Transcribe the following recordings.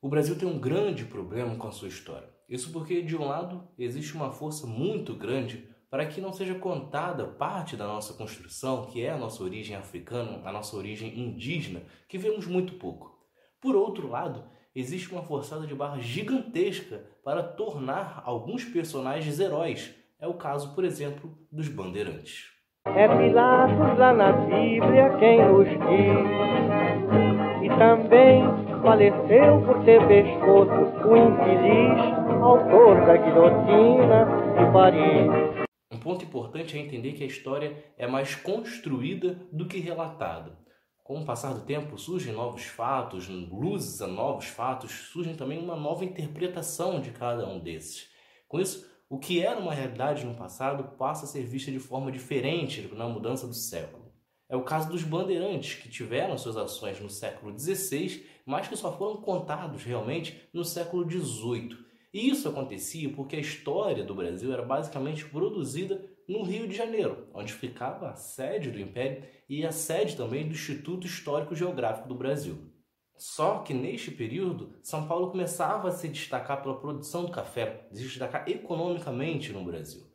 O Brasil tem um grande problema com a sua história. Isso porque, de um lado, existe uma força muito grande para que não seja contada parte da nossa construção, que é a nossa origem africana, a nossa origem indígena, que vemos muito pouco. Por outro lado, existe uma forçada de barra gigantesca para tornar alguns personagens heróis. É o caso, por exemplo, dos bandeirantes. É Pilatos lá na Bíblia quem diz, e também faleceu por ter pescoço o infeliz autor da guilhotina de Paris. Um ponto importante é entender que a história é mais construída do que relatada. Com o passar do tempo, surgem novos fatos, luzes a novos fatos, surgem também uma nova interpretação de cada um desses. Com isso, o que era uma realidade no passado passa a ser visto de forma diferente na mudança do século. É o caso dos bandeirantes, que tiveram suas ações no século XVI, mas que só foram contados realmente no século XVIII. E isso acontecia porque a história do Brasil era basicamente produzida no Rio de Janeiro, onde ficava a sede do Império e a sede também do Instituto Histórico Geográfico do Brasil. Só que neste período, São Paulo começava a se destacar pela produção do café, se destacar economicamente no Brasil.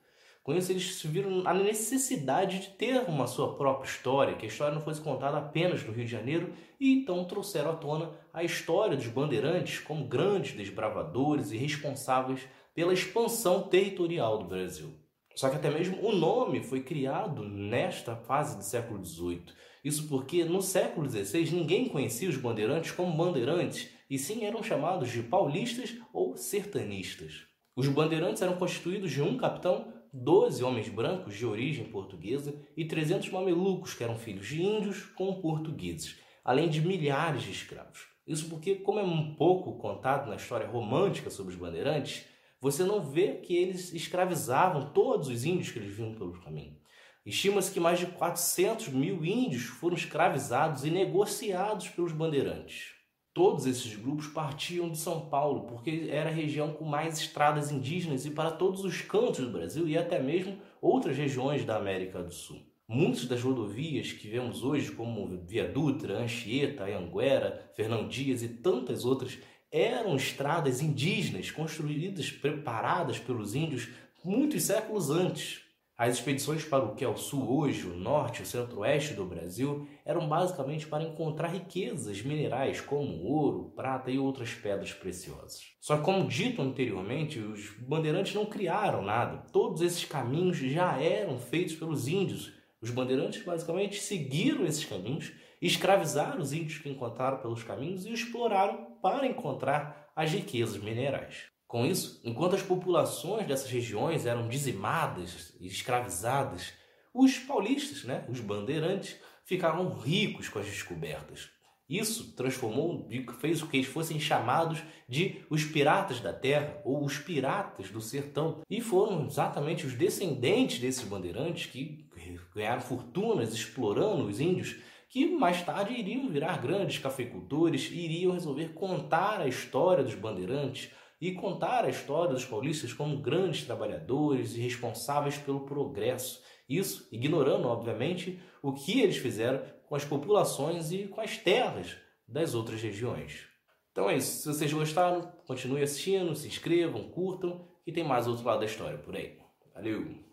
Com isso, eles viram a necessidade de ter uma sua própria história, que a história não fosse contada apenas no Rio de Janeiro, e então trouxeram à tona a história dos bandeirantes como grandes desbravadores e responsáveis pela expansão territorial do Brasil. Só que até mesmo o nome foi criado nesta fase do século XVIII. Isso porque no século XVI ninguém conhecia os bandeirantes como bandeirantes, e sim eram chamados de paulistas ou sertanistas. Os bandeirantes eram constituídos de um capitão 12 homens brancos de origem portuguesa e 300 mamelucos que eram filhos de índios com portugueses, além de milhares de escravos. Isso porque, como é um pouco contado na história romântica sobre os bandeirantes, você não vê que eles escravizavam todos os índios que eles vinham pelo caminho. Estima-se que mais de 400 mil índios foram escravizados e negociados pelos bandeirantes. Todos esses grupos partiam de São Paulo, porque era a região com mais estradas indígenas e para todos os cantos do Brasil e até mesmo outras regiões da América do Sul. Muitas das rodovias que vemos hoje, como Via Dutra, Anchieta, Anhanguera, Fernão Dias e tantas outras, eram estradas indígenas construídas, preparadas pelos índios muitos séculos antes. As expedições para o que é o sul hoje, o norte e o centro-oeste do Brasil eram basicamente para encontrar riquezas minerais como ouro, prata e outras pedras preciosas. Só que, como dito anteriormente, os bandeirantes não criaram nada. Todos esses caminhos já eram feitos pelos índios. Os bandeirantes basicamente seguiram esses caminhos, escravizaram os índios que encontraram pelos caminhos e exploraram para encontrar as riquezas minerais. Com isso, enquanto as populações dessas regiões eram dizimadas e escravizadas, os paulistas, né, os bandeirantes, ficaram ricos com as descobertas. Isso transformou fez com que eles fossem chamados de os piratas da terra ou os piratas do sertão. E foram exatamente os descendentes desses bandeirantes que ganharam fortunas explorando os índios, que mais tarde iriam virar grandes cafeicultores e iriam resolver contar a história dos bandeirantes, e contar a história dos paulistas como grandes trabalhadores e responsáveis pelo progresso. Isso ignorando, obviamente, o que eles fizeram com as populações e com as terras das outras regiões. Então é isso. Se vocês gostaram, continue assistindo, se inscrevam, curtam e tem mais outro lado da história por aí. Valeu!